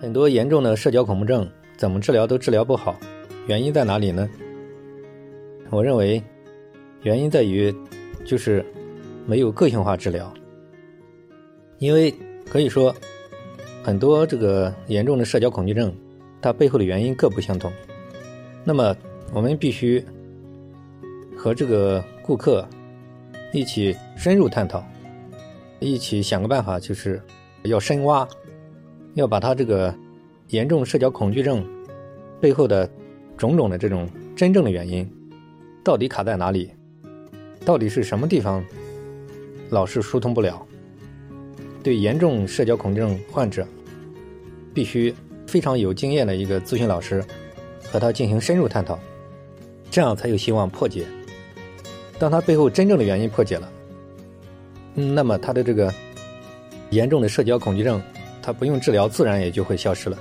很多严重的社交恐怖症怎么治疗都治疗不好，原因在哪里呢？我认为，原因在于就是没有个性化治疗。因为可以说，很多这个严重的社交恐惧症，它背后的原因各不相同。那么，我们必须和这个顾客一起深入探讨，一起想个办法，就是要深挖，要把他这个严重社交恐惧症背后的种种的这种真正的原因，到底卡在哪里？到底是什么地方老是疏通不了？对严重社交恐惧症患者，必须非常有经验的一个咨询老师和他进行深入探讨，这样才有希望破解。当他背后真正的原因破解了，那么他的这个严重的社交恐惧症，它不用治疗，自然也就会消失了。